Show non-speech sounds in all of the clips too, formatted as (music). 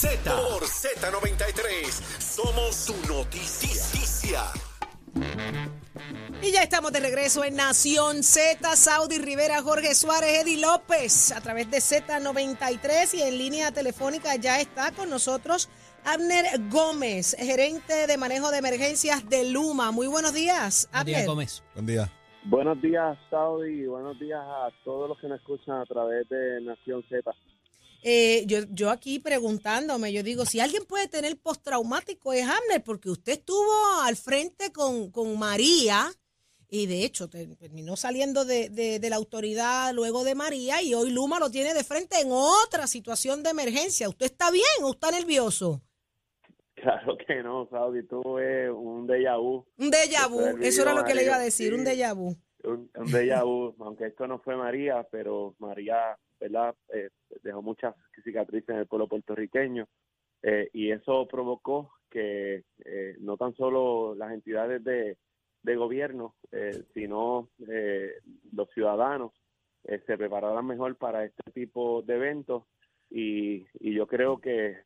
Z por Z93. Somos su noticia. Y ya estamos de regreso en Nación Z, Saudi Rivera, Jorge Suárez, Eddie López, a través de Z93 y en línea telefónica ya está con nosotros Abner Gómez, gerente de manejo de emergencias de Luma. Muy buenos días, Buen día, Abner. Gómez. Buen día. Buenos días, Saudi, y buenos días a todos los que nos escuchan a través de Nación Z. Eh, yo, yo aquí preguntándome, yo digo, si alguien puede tener postraumático es Abner, porque usted estuvo al frente con, con María y de hecho te- terminó saliendo de, de- de la autoridad luego de María y hoy Luma lo tiene de frente en otra situación de emergencia. ¿Usted está bien o está nervioso? Claro que no, Saudi, tuve un déjà vu, Un déjà vu, eso era lo que le iba a decir, un déjà vu. Un, un déjà aunque esto no fue María, pero María, ¿verdad? Eh, dejó muchas cicatrices en el pueblo puertorriqueño eh, y eso provocó que eh, no tan solo las entidades de, de gobierno, eh, sino eh, los ciudadanos se prepararan mejor para este tipo de eventos y, y yo creo que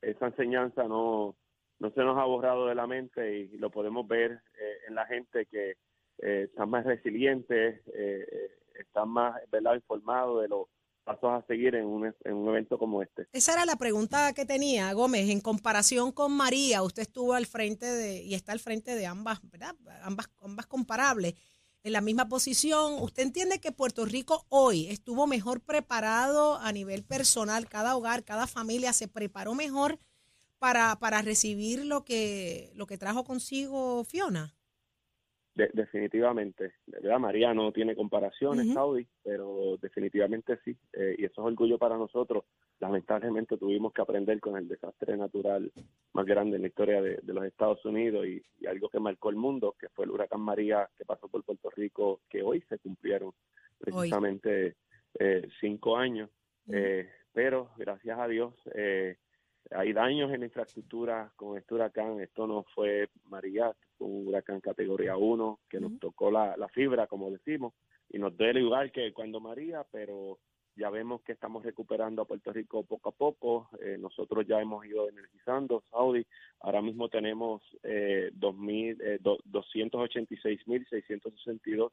esa enseñanza no, no se nos ha borrado de la mente y lo podemos ver en la gente que eh, están más resilientes, eh, eh, están más ¿verdad? informados de los pasos a seguir en un, en un evento como este. Esa era la pregunta que tenía Gómez. En comparación con María, usted estuvo al frente de, y está al frente de ambas, ¿verdad? Ambas, ambas comparables, en la misma posición. ¿Usted entiende que Puerto Rico hoy estuvo mejor preparado a nivel personal? Cada hogar, cada familia se preparó mejor para, para recibir lo que, lo que trajo consigo Fiona. De- definitivamente, de verdad, María no tiene comparaciones, Ujú. Saudi, pero definitivamente sí, eh, y eso es orgullo para nosotros. Lamentablemente tuvimos que aprender con el desastre natural más grande en la historia de, de los Estados Unidos y, y algo que marcó el mundo, que fue el huracán María que pasó por Puerto Rico, que hoy se cumplieron precisamente eh, cinco años. Eh, pero gracias a Dios eh, hay daños en la infraestructura con este huracán. Esto no fue María, fue un huracán categoría 1 que nos tocó la, la fibra, como decimos, y nos duele igual que cuando María, pero ya vemos que estamos recuperando a Puerto Rico poco a poco. Eh, nosotros ya hemos ido energizando Saudi. Ahora mismo tenemos eh, 2000, eh, 286.662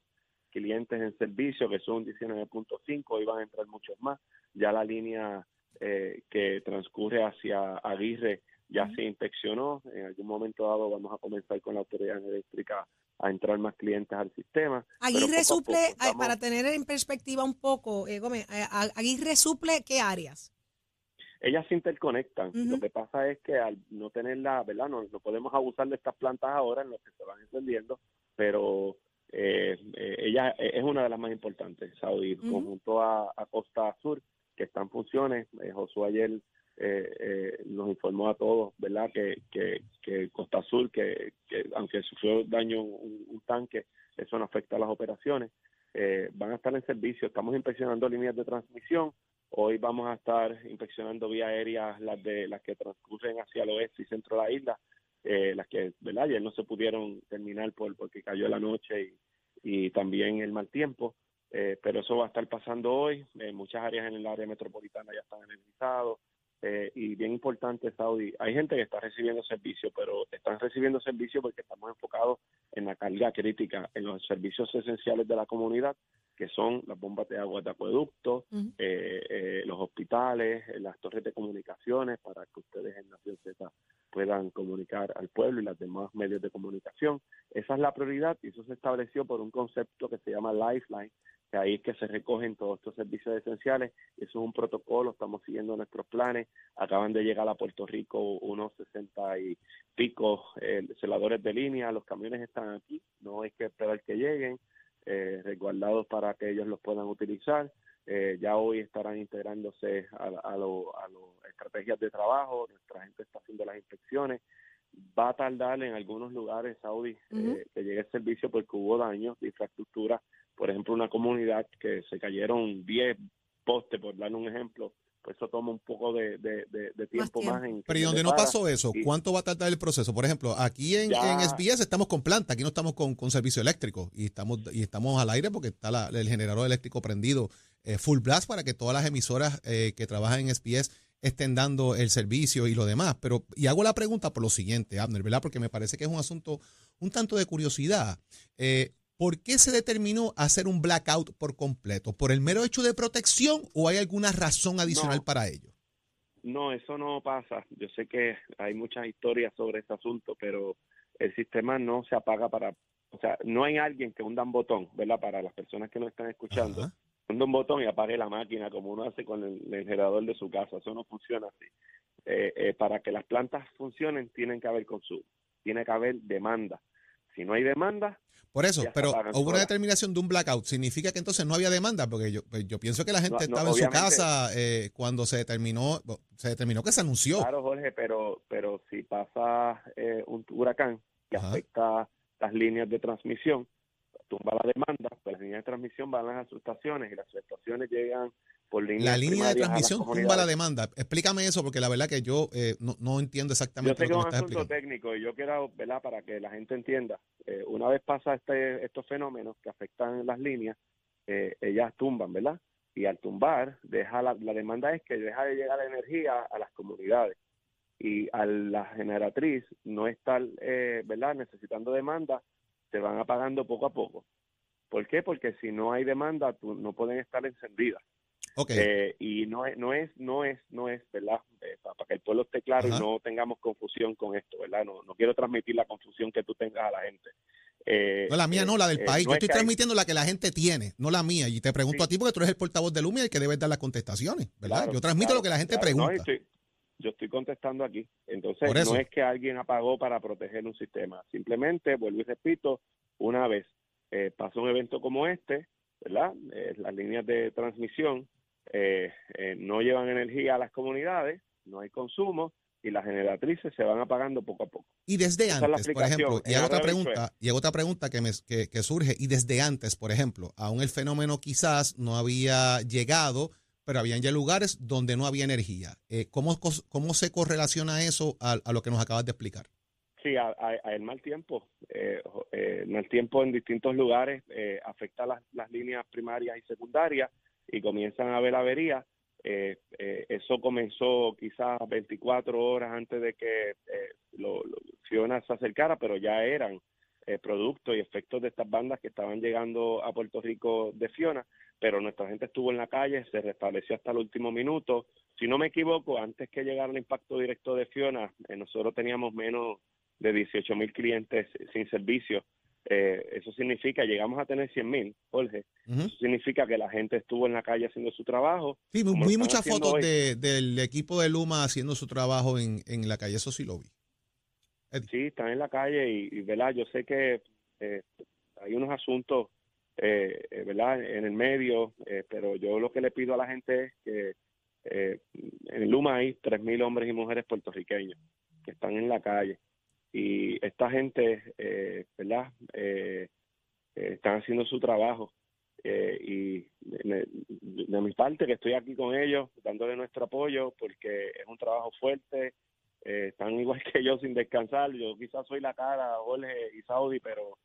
clientes en servicio, que son un 19.5, hoy van a entrar muchos más. Ya la línea eh, que transcurre hacia Aguirre ya se inspeccionó. En algún momento dado vamos a comenzar con la autoridad eléctrica a entrar más clientes al sistema. Aguirre suple, estamos- para tener en perspectiva un poco, eh, Gómez, eh, Aguirre suple qué áreas? ellas se interconectan. Lo que pasa es que al no tenerla, ¿verdad? No, no podemos abusar de estas plantas ahora en lo que se van encendiendo, pero eh, eh, ella es una de las más importantes, Saudi, Ujú. conjunto a, a Costa Sur, que está en funciones. Eh, Josué ayer eh, eh, nos informó a todos, ¿verdad? Que, que, que Costa Sur, que, que aunque sufrió daño un, tanque, eso no afecta a las operaciones. Eh, van a estar en servicio. Estamos inspeccionando líneas de transmisión. Hoy vamos a estar inspeccionando vía aérea las de las que transcurren hacia el oeste y centro de la isla, las que, ¿verdad? Ayer no se pudieron terminar por porque cayó la noche y, y también el mal tiempo, eh, pero eso va a estar pasando hoy. En muchas áreas en el área metropolitana ya están energizados. Eh, y bien importante, Saudi, hay gente que está recibiendo servicio, pero están recibiendo servicio porque estamos enfocados en la carga crítica, en los servicios esenciales de la comunidad, que son las bombas de agua de acueducto, eh, eh, los hospitales, eh, las torres de comunicaciones para que ustedes en Nación Z puedan comunicar al pueblo y los demás medios de comunicación. Esa es la prioridad y eso se estableció por un concepto que se llama Lifeline, que ahí es que se recogen todos estos servicios esenciales. Eso es un protocolo, estamos siguiendo nuestros planes. Acaban de llegar a Puerto Rico unos 60 y pico eh, celadores de línea, los camiones están aquí, no hay que esperar que lleguen, eh, resguardados para que ellos los puedan utilizar. Eh, ya hoy estarán integrándose a, a, a lo estrategias de trabajo, nuestra gente está haciendo las inspecciones. Va a tardar en algunos lugares, Saudi, eh, que llegue el servicio porque hubo daños de infraestructura. Por ejemplo, una comunidad que se cayeron 10 postes, por darle un ejemplo, pues eso toma un poco de, de, de, de tiempo más, tiempo. en Pero ¿y donde no pasó eso? y- ¿Cuánto va a tardar el proceso? Por ejemplo, aquí en, Ya. en SBS estamos con planta, aquí no estamos con, con servicio eléctrico y estamos, y estamos al aire porque está la- el generador eléctrico prendido eh, full blast para que todas las emisoras eh, que trabajan en SBS estén dando el servicio y lo demás. Pero, y hago la pregunta por lo siguiente, Abner, ¿verdad? Porque me parece que es un asunto un tanto de curiosidad. Eh, ¿Por qué se determinó hacer un blackout por completo? ¿Por el mero hecho de protección o hay alguna razón adicional No. para ello? No, eso no pasa. Yo sé que hay muchas historias sobre este asunto, pero el sistema no se apaga para, o sea, no hay alguien que hunda un botón, ¿verdad? Para las personas que no están escuchando, Ajá. hunda un botón y apague la máquina como uno hace con el, el generador de su casa. Eso no funciona así. Eh, eh, para que las plantas funcionen tienen que haber consumo, tiene que haber demanda. Si no hay demanda, Por eso, pero hubo una determinación de un blackout. ¿Significa que entonces no había demanda? Porque yo, pues, yo pienso que la gente No, no, estaba en su casa eh, cuando se determinó, se determinó que se anunció. Claro, Jorge, pero, pero si pasa eh, un huracán que Ajá. afecta las líneas de transmisión, tumba la demanda, pues las líneas de transmisión van a las subestaciones y las subestaciones llegan por La línea de transmisión tumba la demanda. Explícame eso porque la verdad que yo eh, no, no entiendo Yo exactamente sé que lo que un me estás asunto explicando. técnico y yo quiero, ¿verdad? Para que la gente entienda, eh, una vez pasa este, estos fenómenos que afectan las líneas, eh, ellas tumban, ¿verdad? Y al tumbar, deja la, la demanda es que deja de llegar la energía a las comunidades y a la generatriz no estar, eh, ¿verdad? Necesitando demanda, se van apagando poco a poco. ¿Por qué? Porque si no hay demanda, tú- no pueden estar encendidas. Ok, Eh, y no es, no es, no es, no es, ¿verdad? Eh, pa- para, que el pueblo esté claro y no tengamos confusión con esto, ¿verdad? No, no quiero transmitir la confusión que tú tengas a la gente. Eh, no la mía, eh, no, la del eh, país. no yo es estoy hay- transmitiendo la que la gente tiene, no la mía. Y te pregunto Sí. a ti porque tú eres el portavoz de Luma y el que debes dar las contestaciones, ¿verdad? Claro, yo transmito claro, lo que la gente claro, no, pregunta. estoy- yo estoy contestando aquí. Entonces, no es que alguien apagó para proteger un sistema. Simplemente, vuelvo y repito, una vez eh, pasa un evento como este, ¿verdad? Eh, las líneas de transmisión eh, eh, no llevan energía a las comunidades, no hay consumo y las generatrices se van apagando poco a poco. Y desde Esa antes, por ejemplo, y otra pregunta, y otra pregunta que, me, que, que surge, y desde antes, por ejemplo, aún el fenómeno quizás no había llegado, pero habían ya lugares donde no había energía. Eh, ¿cómo, ¿Cómo se correlaciona eso a, a lo que nos acabas de explicar? Sí, a, a- a el mal tiempo. Eh, eh, el mal tiempo en distintos lugares eh, afecta las, las líneas primarias y secundarias y comienzan a haber averías. Eh, eh, eso comenzó quizás 24 horas antes de que eh, lo- Fiona se acercara, pero ya eran eh, productos y efectos de estas bandas que estaban llegando a Puerto Rico de Fiona, pero nuestra gente estuvo en la calle, se restableció hasta el último minuto. Si no me equivoco, antes que llegara el impacto directo de Fiona, eh, nosotros teníamos menos de 18 mil clientes sin servicio. Eh, eso significa, llegamos a tener 100 mil, Jorge. Eso significa que la gente estuvo en la calle haciendo su trabajo. Sí, vi muchas fotos de- del equipo de Luma haciendo su trabajo en, en la calle, eso sí lo vi. Sí, están en la calle y, y, ¿verdad? Yo sé que eh, hay unos asuntos, eh, eh, ¿verdad? En el medio, eh, pero yo lo que le pido a la gente es que eh, en Luma hay 3.000 hombres y mujeres puertorriqueños que están en la calle y esta gente, eh, ¿verdad? Eh, eh, están haciendo su trabajo eh, y de, de- mi parte que estoy aquí con ellos dándole nuestro apoyo porque es un trabajo fuerte eh, están (laughs) igual que yo sin descansar. Yo quizás soy la cara Jorge y Saudi pero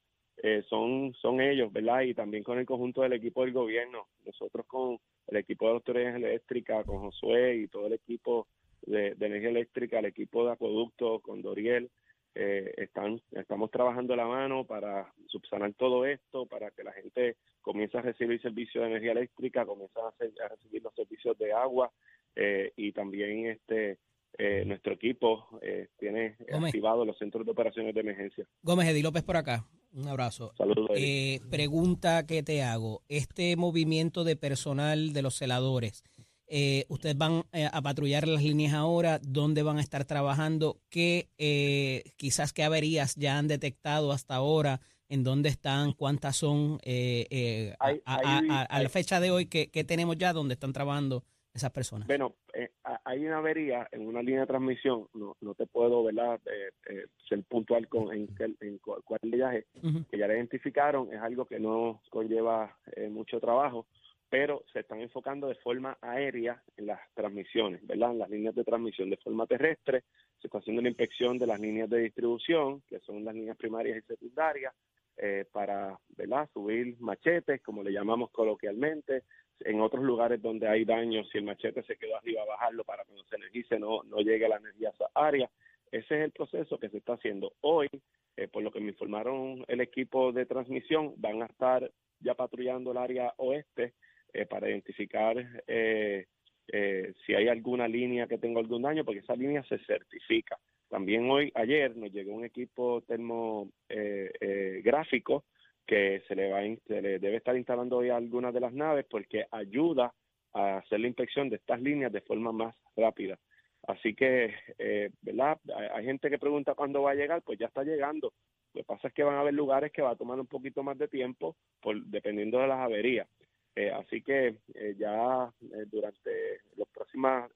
son son ellos verdad y también con el conjunto del equipo del gobierno. Nosotros con el equipo de autoridades eléctricas con Josué y todo el equipo de, de energía eléctrica el equipo de acueductos con Doriel eh, están estamos trabajando la mano para subsanar todo esto para que la gente comience a recibir servicios de energía eléctrica comience a, hacer- a recibir los servicios de agua eh, y también este eh, nuestro equipo eh, tiene Gómez. activados los centros de operaciones de emergencia Gómez Edi López por acá. Un abrazo. saludos. Eh, pregunta que te hago. Este movimiento de personal de los celadores, eh, ¿ustedes van eh, a patrullar las líneas ahora? ¿Dónde van a estar trabajando? ¿Qué eh, quizás qué averías ya han detectado hasta ahora? ¿En dónde están? ¿Cuántas son? Eh, eh, a- a, a- a- la fecha de hoy, ¿qué, qué tenemos ya? ¿Dónde están trabajando esas personas? Bueno, eh, ha- hay una avería en una línea de transmisión, no, no te puedo ¿verdad? Eh, eh, ser puntual con en, en cu- cuál viaje, que ya la identificaron, es algo que no conlleva eh, mucho trabajo, pero se están enfocando de forma aérea en las transmisiones, ¿verdad? En las líneas de transmisión de forma terrestre, se está haciendo la inspección de las líneas de distribución, que son las líneas primarias y secundarias, eh, para, ¿verdad? Subir machetes, como le llamamos coloquialmente, en otros lugares donde hay daño, si el machete se quedó arriba, bajarlo para que no se energice, no, no llegue la energía a esa área. Ese es el proceso que se está haciendo hoy. Eh, por lo que me informaron el equipo de transmisión, van a estar ya patrullando el área oeste eh, para identificar eh, si hay alguna línea que tenga algún daño, porque esa línea se certifica. También hoy, ayer, nos llegó un equipo termográfico que se le, va, debe estar instalando hoy a algunas de las naves porque ayuda a hacer la inspección de estas líneas de forma más rápida. Así que, eh, ¿verdad? Hay, gente que pregunta cuándo va a llegar, pues ya está llegando. Lo que pasa es que van a haber lugares que va a tomar un poquito más de tiempo, por, dependiendo de las averías. Eh, así que eh, ya durante los próximos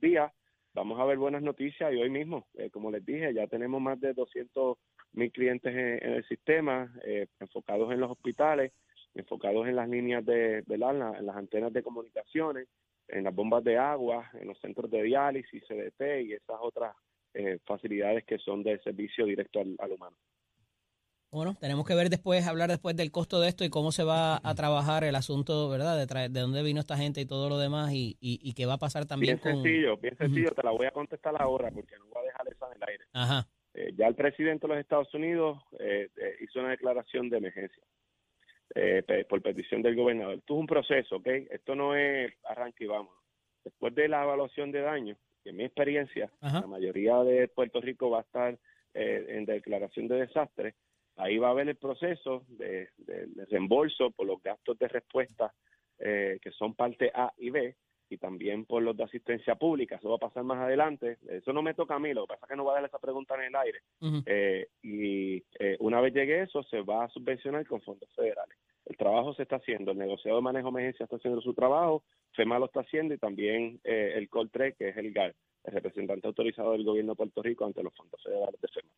días vamos a ver buenas noticias y hoy mismo, como les dije, ya tenemos más de 200 mil clientes en, el sistema, enfocados en los hospitales, enfocados en las líneas de, en las antenas de comunicaciones, en las bombas de agua, en los centros de diálisis, CDT y esas otras eh, facilidades que son de servicio directo al, humano. Bueno, tenemos que ver después, hablar después del costo de esto y cómo se va a trabajar el asunto, ¿verdad? De, de dónde vino esta gente y todo lo demás y, y, qué va a pasar también bien sencillo, bien sencillo, te la voy a contestar ahora porque no voy a dejar esa en el aire. Ajá. Eh, ya el presidente de los Estados Unidos eh, hizo una declaración de emergencia. Eh, por petición del gobernador. Esto es un proceso, ¿ok? Esto no es arranque y vamos. Después de la evaluación de daño, en mi experiencia, la mayoría de Puerto Rico va a estar eh, en declaración de desastre. Ahí va a haber el proceso de, reembolso por los gastos de respuesta eh, que son parte A y B y también por los de asistencia pública. Eso va a pasar más adelante. Eso no me toca a mí, lo que pasa es que no va a dar esa pregunta en el aire. Eh, y eh, una vez llegue eso, se va a subvencionar con fondos federales. El trabajo se está haciendo, el negociado de manejo de emergencia está haciendo su trabajo, FEMA lo está haciendo y también eh, el COLTRE, que es el GAR, el representante autorizado del gobierno de Puerto Rico ante los fondos federales de FEMA.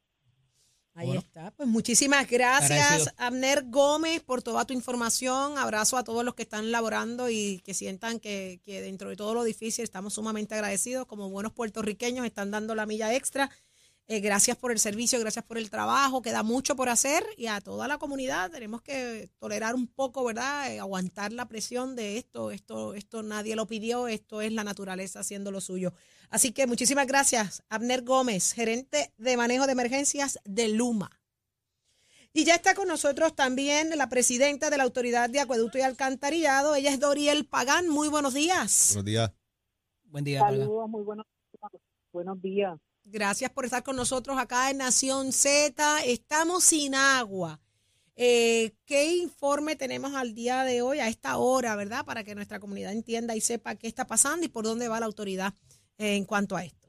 Ahí está. Pues muchísimas gracias, Abner Gómez, por toda tu información. Abrazo a todos los que están laborando y que sientan que, que dentro de todo lo difícil estamos sumamente agradecidos. Como buenos puertorriqueños están dando la milla extra eh, gracias por el servicio, gracias por el trabajo, queda mucho por hacer y a toda la comunidad tenemos que tolerar un poco, ¿verdad? Eh, aguantar la presión de esto, esto, esto nadie lo pidió, esto es la naturaleza haciendo lo suyo. Así que muchísimas gracias, Abner Gómez, gerente de manejo de emergencias de Luma. Y ya está con nosotros también la presidenta de la Autoridad de Acueducto y Alcantarillado, ella es Doriel Pagán. Muy buenos días. Buenos días. Buen día. Saludos, muy buenos, buenos días. Gracias por estar con nosotros acá en Nación Z. Estamos sin agua. Eh, ¿Qué informe tenemos al día de hoy, a esta hora, verdad? Para que nuestra comunidad entienda y sepa qué está pasando y por dónde va la autoridad en cuanto a esto.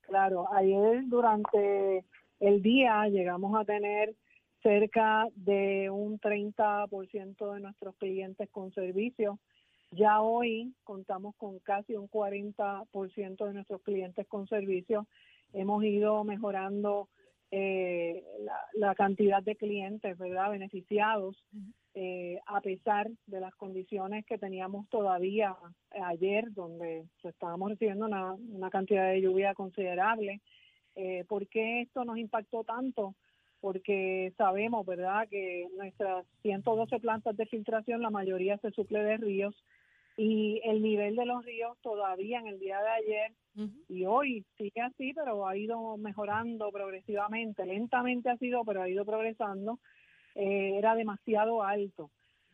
Claro, ayer durante el día llegamos a tener cerca de un 30% de nuestros clientes con servicio ya hoy contamos con casi un 40% de nuestros clientes con servicios. Hemos ido mejorando eh, la, cantidad de clientes, ¿verdad?, beneficiados, eh, a pesar de las condiciones que teníamos todavía ayer, donde estábamos recibiendo una, una cantidad de lluvia considerable. Eh, ¿Por qué esto nos impactó tanto? Porque sabemos, ¿verdad?, que nuestras 112 plantas de filtración, la mayoría se suple de ríos, y el nivel de los ríos todavía en el día de ayer y hoy sigue así, pero ha ido mejorando progresivamente, lentamente ha sido, pero ha ido progresando, eh, era demasiado alto.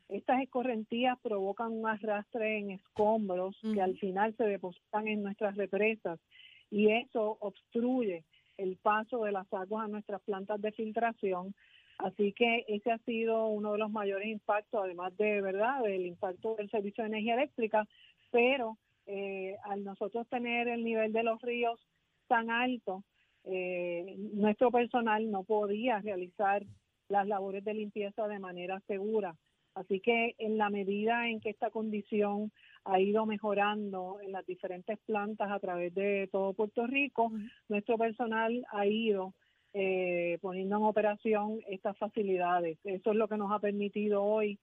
Estas escorrentías provocan un arrastre en escombros que al final se depositan en nuestras represas y eso obstruye el paso de las aguas a nuestras plantas de filtración Así que ese ha sido uno de los mayores impactos, además de verdad del impacto del servicio de energía eléctrica, pero eh, al nosotros tener el nivel de los ríos tan alto, eh, nuestro personal no podía realizar las labores de limpieza de manera segura. Así que en la medida en que esta condición ha ido mejorando en las diferentes plantas a través de todo Puerto Rico, nuestro personal ha ido eh, poniendo en operación estas facilidades. Eso es lo que nos ha permitido hoy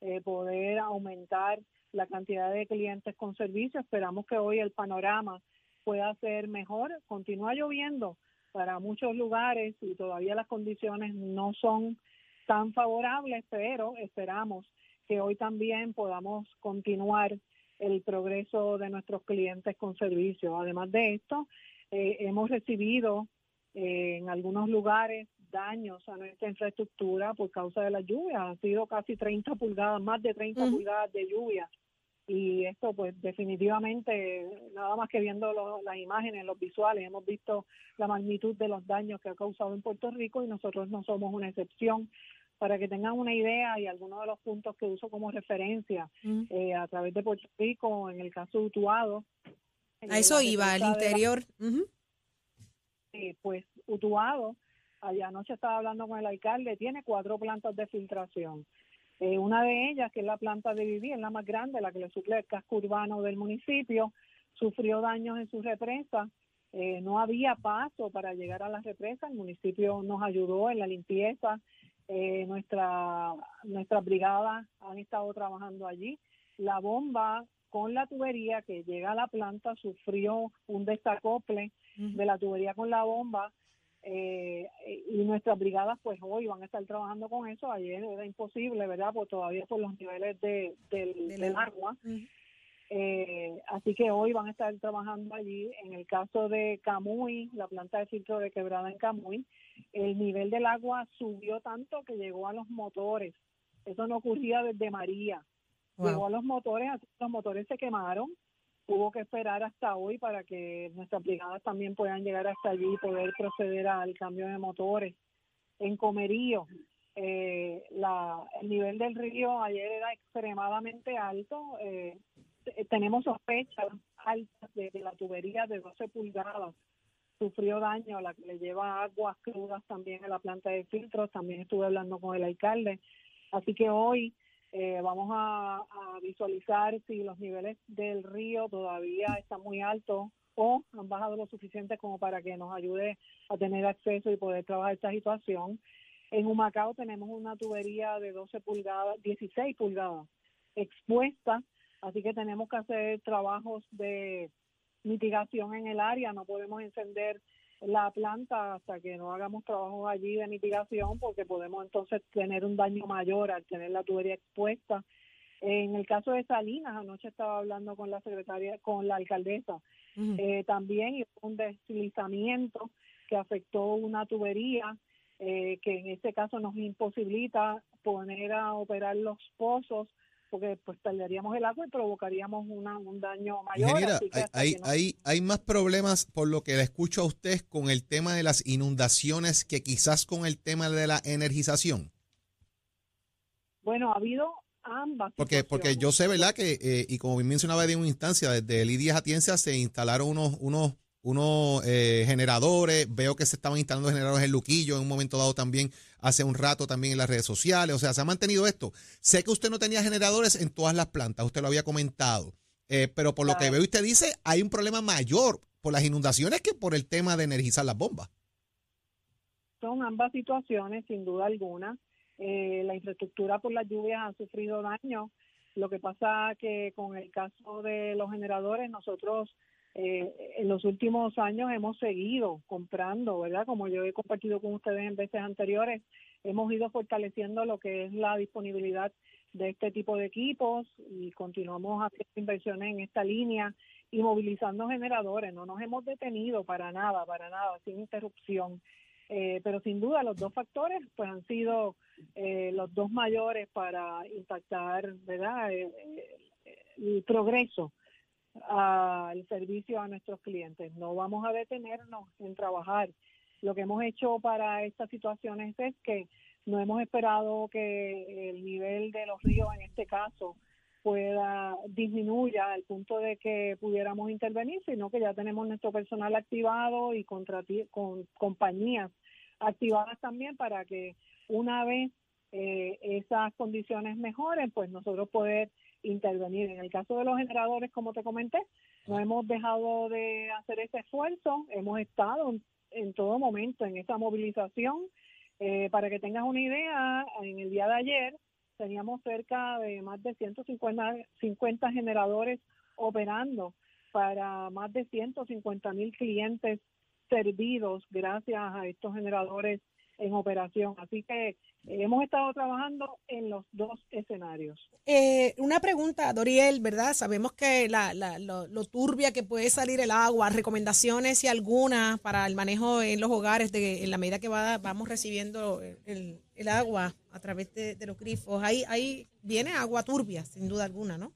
eh, poder aumentar la cantidad de clientes con servicio. Esperamos que hoy el panorama pueda ser mejor. Continúa lloviendo para muchos lugares y todavía las condiciones no son tan favorables, pero esperamos que hoy también podamos continuar el progreso de nuestros clientes con servicios. Además de esto, eh, hemos recibido eh, en algunos lugares daños a nuestra infraestructura por causa de la lluvia. Han sido casi 30 pulgadas, más de 30 pulgadas de lluvia. Y esto, pues definitivamente, nada más que viendo las imágenes, los visuales, hemos visto la magnitud de los daños que ha causado en Puerto Rico y nosotros no somos una excepción para que tengan una idea y algunos de los puntos que uso como referencia eh, a través de Puerto Rico, en el caso de Utuado. A eso iba, al interior. Pues Utuado, allá anoche estaba hablando con el alcalde, tiene cuatro plantas de filtración. Eh, una de ellas, que es la planta de vivir, la más grande, la que le suple el casco urbano del municipio, sufrió daños en su represa. Eh, no había paso para llegar a la represa. El municipio nos ayudó en la limpieza eh, nuestra, nuestras brigadas han estado trabajando allí. La bomba con la tubería que llega a la planta sufrió un desacople de la tubería con la bomba eh, y nuestras brigadas pues hoy van a estar trabajando con eso. Ayer era imposible, ¿verdad? Pues todavía por los niveles de, del, agua. Eh, así que hoy van a estar trabajando allí. En el caso de Camuy, la planta de filtro de quebrada en Camuy, el nivel del agua subió tanto que llegó a los motores. Eso no ocurría desde María. Llegó a los motores, los motores se quemaron. Hubo que esperar hasta hoy para que nuestras brigadas también puedan llegar hasta allí y poder proceder al cambio de motores. En Comerío, eh, la, el nivel del río ayer era extremadamente alto. Eh, tenemos sospechas altas de, de la tubería de 12 pulgadas sufrió daño, la que le lleva aguas crudas también a la planta de filtros, también estuve hablando con el alcalde. Así que hoy eh, vamos a, visualizar si los niveles del río todavía están muy altos o han bajado lo suficiente como para que nos ayude a tener acceso y poder trabajar esta situación. En Humacao tenemos una tubería de 12 pulgadas, 16 pulgadas expuesta, así que tenemos que hacer trabajos de mitigación en el área, no podemos encender la planta hasta que no hagamos trabajos allí de mitigación porque podemos entonces tener un daño mayor al tener la tubería expuesta. En el caso de Salinas, anoche estaba hablando con la secretaria, con la alcaldesa, eh, también un deslizamiento que afectó una tubería eh, que en este caso nos imposibilita poner a operar los pozos porque pues perderíamos el agua y provocaríamos una, un daño mayor. Ingeniera, hay, hay, hay, más problemas por lo que le escucho a usted con el tema de las inundaciones que quizás con el tema de la energización. Bueno, ha habido ambas. Porque, porque yo sé, ¿verdad? Que, eh, y como bien mencionaba en una instancia, desde el I-10 Atienza se instalaron unos, unos unos eh, generadores, veo que se estaban instalando generadores en Luquillo en un momento dado también, hace un rato también en las redes sociales, o sea, se ha mantenido esto. Sé que usted no tenía generadores en todas las plantas, usted lo había comentado, eh, pero por lo que veo usted dice, hay un problema mayor por las inundaciones que por el tema de energizar las bombas. Son ambas situaciones, sin duda alguna. Eh, la infraestructura por las lluvias ha sufrido daño. Lo que pasa que con el caso de los generadores, nosotros eh, en los últimos años hemos seguido comprando, ¿verdad? Como yo he compartido con ustedes en veces anteriores, hemos ido fortaleciendo lo que es la disponibilidad de este tipo de equipos y continuamos haciendo inversiones en esta línea y movilizando generadores. No nos hemos detenido para nada, para nada, sin interrupción. Eh, pero sin duda los dos factores pues han sido eh, los dos mayores para impactar, ¿verdad? el progreso al servicio a nuestros clientes. No vamos a detenernos en trabajar. Lo que hemos hecho para estas situaciones es que no hemos esperado que el nivel de los ríos, en este caso, pueda disminuya al punto de que pudiéramos intervenir, sino que ya tenemos nuestro personal activado y con compañías activadas también para que una vez eh, esas condiciones mejoren, pues nosotros poder intervenir. En el caso de los generadores, como te comenté, no hemos dejado de hacer ese esfuerzo, hemos estado en, todo momento en esa movilización. Eh, para que tengas una idea, en el día de ayer teníamos cerca de más de 150 50 generadores operando para más de 150 mil clientes servidos gracias a estos generadores en operación. Así que eh, hemos estado trabajando en los dos escenarios. Eh, una pregunta, Doriel, ¿verdad? Sabemos que la, la- lo, lo turbia que puede salir el agua, recomendaciones y algunas para el manejo en los hogares de, en la medida que va- vamos recibiendo el, el agua a través de, de los grifos. Ahí, ahí viene agua turbia, sin duda alguna, ¿no?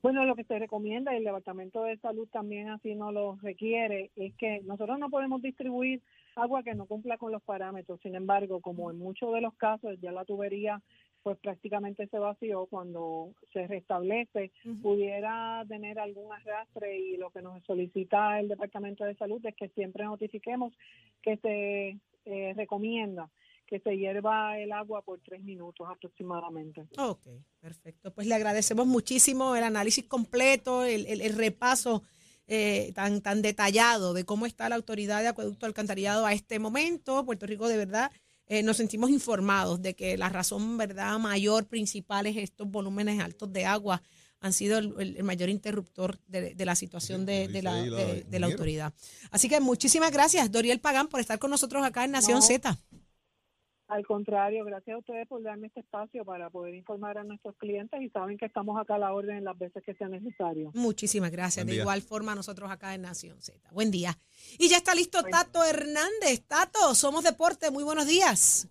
Bueno, lo que se recomienda, y el Departamento de Salud también así nos lo requiere, es que nosotros no podemos distribuir agua que no cumpla con los parámetros. Sin embargo, como en muchos de los casos ya la tubería pues prácticamente se vació cuando se restablece, pudiera tener algún arrastre y lo que nos solicita el Departamento de Salud es que siempre notifiquemos que se eh, recomienda que se hierva el agua por tres minutos aproximadamente. Ok, perfecto. Pues le agradecemos muchísimo el análisis completo, el, el- el repaso eh, tan, tan detallado de cómo está la autoridad de acueducto alcantarillado a este momento. Puerto Rico de verdad eh, nos sentimos informados de que la razón verdad mayor principal es estos volúmenes altos de agua han sido el, el- mayor interruptor de, de la situación de, de la, de- de la autoridad. Así que muchísimas gracias, Doriel Pagán, por estar con nosotros acá en Nación No. Z. Al contrario, gracias a ustedes por darme este espacio para poder informar a nuestros clientes y saben que estamos acá a la orden las veces que sea necesario. Muchísimas gracias. De igual forma, nosotros acá en Nación Z. Buen día. Y ya está listo Tato Hernández. Tato, somos deporte. Muy buenos días.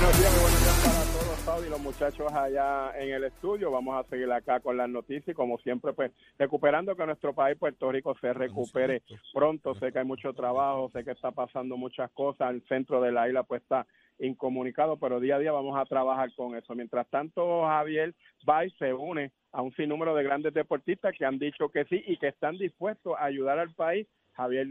Buenos días, muy buenos días para todos, y los muchachos allá en el estudio. Vamos a seguir acá con las noticias y como siempre, pues recuperando que nuestro país, Puerto Rico, se recupere pronto. Sé que hay mucho trabajo, sé que está pasando muchas cosas. El centro de la isla pues está incomunicado, pero día a día vamos a trabajar con eso. Mientras tanto, Javier Bay se une a un sinnúmero de grandes deportistas que han dicho que sí y que están dispuestos a ayudar al país. Javier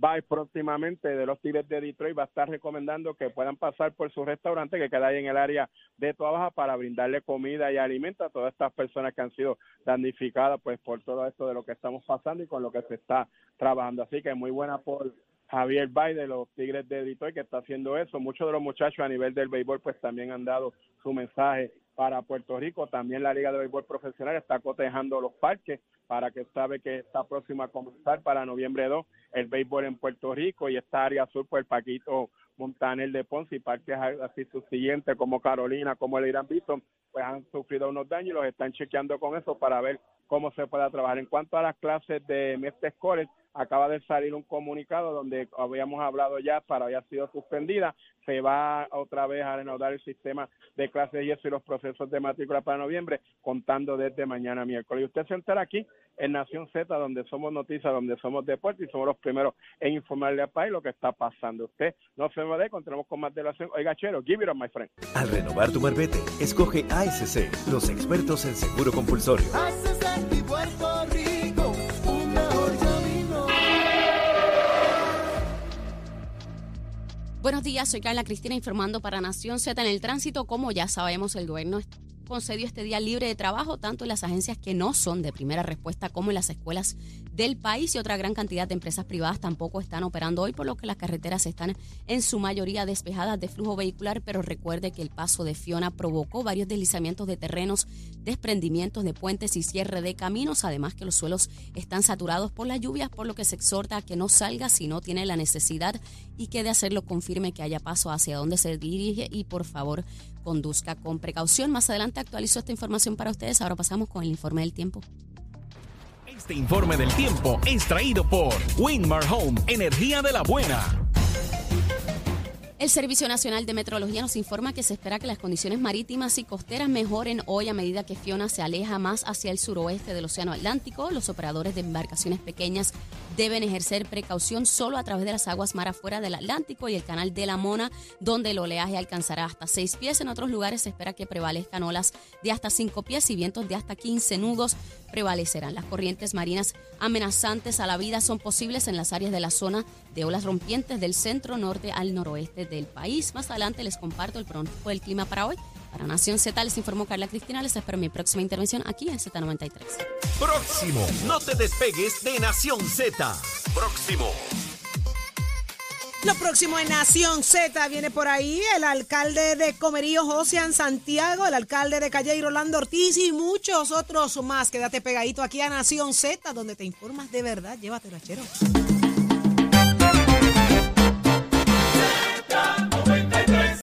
Bay próximamente de los Tigres de Detroit va a estar recomendando que puedan pasar por su restaurante que queda ahí en el área de Toa para brindarle comida y alimento a todas estas personas que han sido damnificadas pues por todo esto de lo que estamos pasando y con lo que se está trabajando. Así que muy buena por Javier Bay de los Tigres de Detroit que está haciendo eso. Muchos de los muchachos a nivel del béisbol pues también han dado su mensaje para Puerto Rico. También la Liga de Béisbol Profesional está cotejando los parques para que sabe que está próxima a comenzar para noviembre 2 el béisbol en Puerto Rico y esta área sur por el Paquito Montaner de Ponce y parques así subsiguientes como Carolina, como el Irán Beaton, pues han sufrido unos daños y los están chequeando con eso para ver cómo se pueda trabajar. En cuanto a las clases de Mestre College, acaba de salir un comunicado donde habíamos hablado ya para había sido suspendida, se va otra vez a reanudar el sistema de clases y eso y los procesos de matrícula para noviembre, contando desde mañana miércoles. Y usted se entera aquí en Nación Z, donde somos noticias, donde somos deporte y somos los primeros en informarle al país lo que está pasando. Usted no se me dé, continuamos con más de la. Oiga, Chero, give it up, my friend. Al renovar tu marbete, escoge ASC, los expertos en seguro compulsorio. Buenos días, soy Carla Cristina informando para Nación Z en el tránsito. Como ya sabemos, el gobierno concedió este día libre de trabajo tanto en las agencias que no son de primera respuesta como en las escuelas del país y otra gran cantidad de empresas privadas tampoco están operando hoy, por lo que las carreteras están en su mayoría despejadas de flujo vehicular, pero recuerde que el paso de Fiona provocó varios deslizamientos de terrenos, desprendimientos de puentes y cierre de caminos, además que los suelos están saturados por las lluvias, por lo que se exhorta a que no salga si no tiene la necesidad y que de hacerlo confirme que haya paso hacia donde se dirige y por favor conduzca con precaución. Más adelante actualizo esta información para ustedes. Ahora pasamos con el informe del tiempo. Este informe del tiempo es traído por Winmar Home, energía de la buena. El Servicio Nacional de Meteorología nos informa que se espera que las condiciones marítimas y costeras mejoren hoy a medida que Fiona se aleja más hacia el suroeste del Océano Atlántico. Los operadores de embarcaciones pequeñas deben ejercer precaución solo a través de las aguas mar afuera del Atlántico y el canal de la Mona, donde el oleaje alcanzará hasta 6 pies. En otros lugares se espera que prevalezcan olas de hasta 5 pies y vientos de hasta 15 nudos prevalecerán. Las corrientes marinas amenazantes a la vida son posibles en las áreas de la zona de olas rompientes del centro norte al noroeste del país. Más adelante les comparto el pronóstico del clima para hoy. Para Nación Z les informó Carla Cristina. Les espero mi próxima intervención aquí en Z93. Próximo. No te despegues de Nación Z. Próximo. Lo próximo en Nación Z viene por ahí el alcalde de Comerío, Josian Santiago, el alcalde de Calle Rolando Ortiz y muchos otros más. Quédate pegadito aquí a Nación Z, donde te informas de verdad. Llévatelo, chero.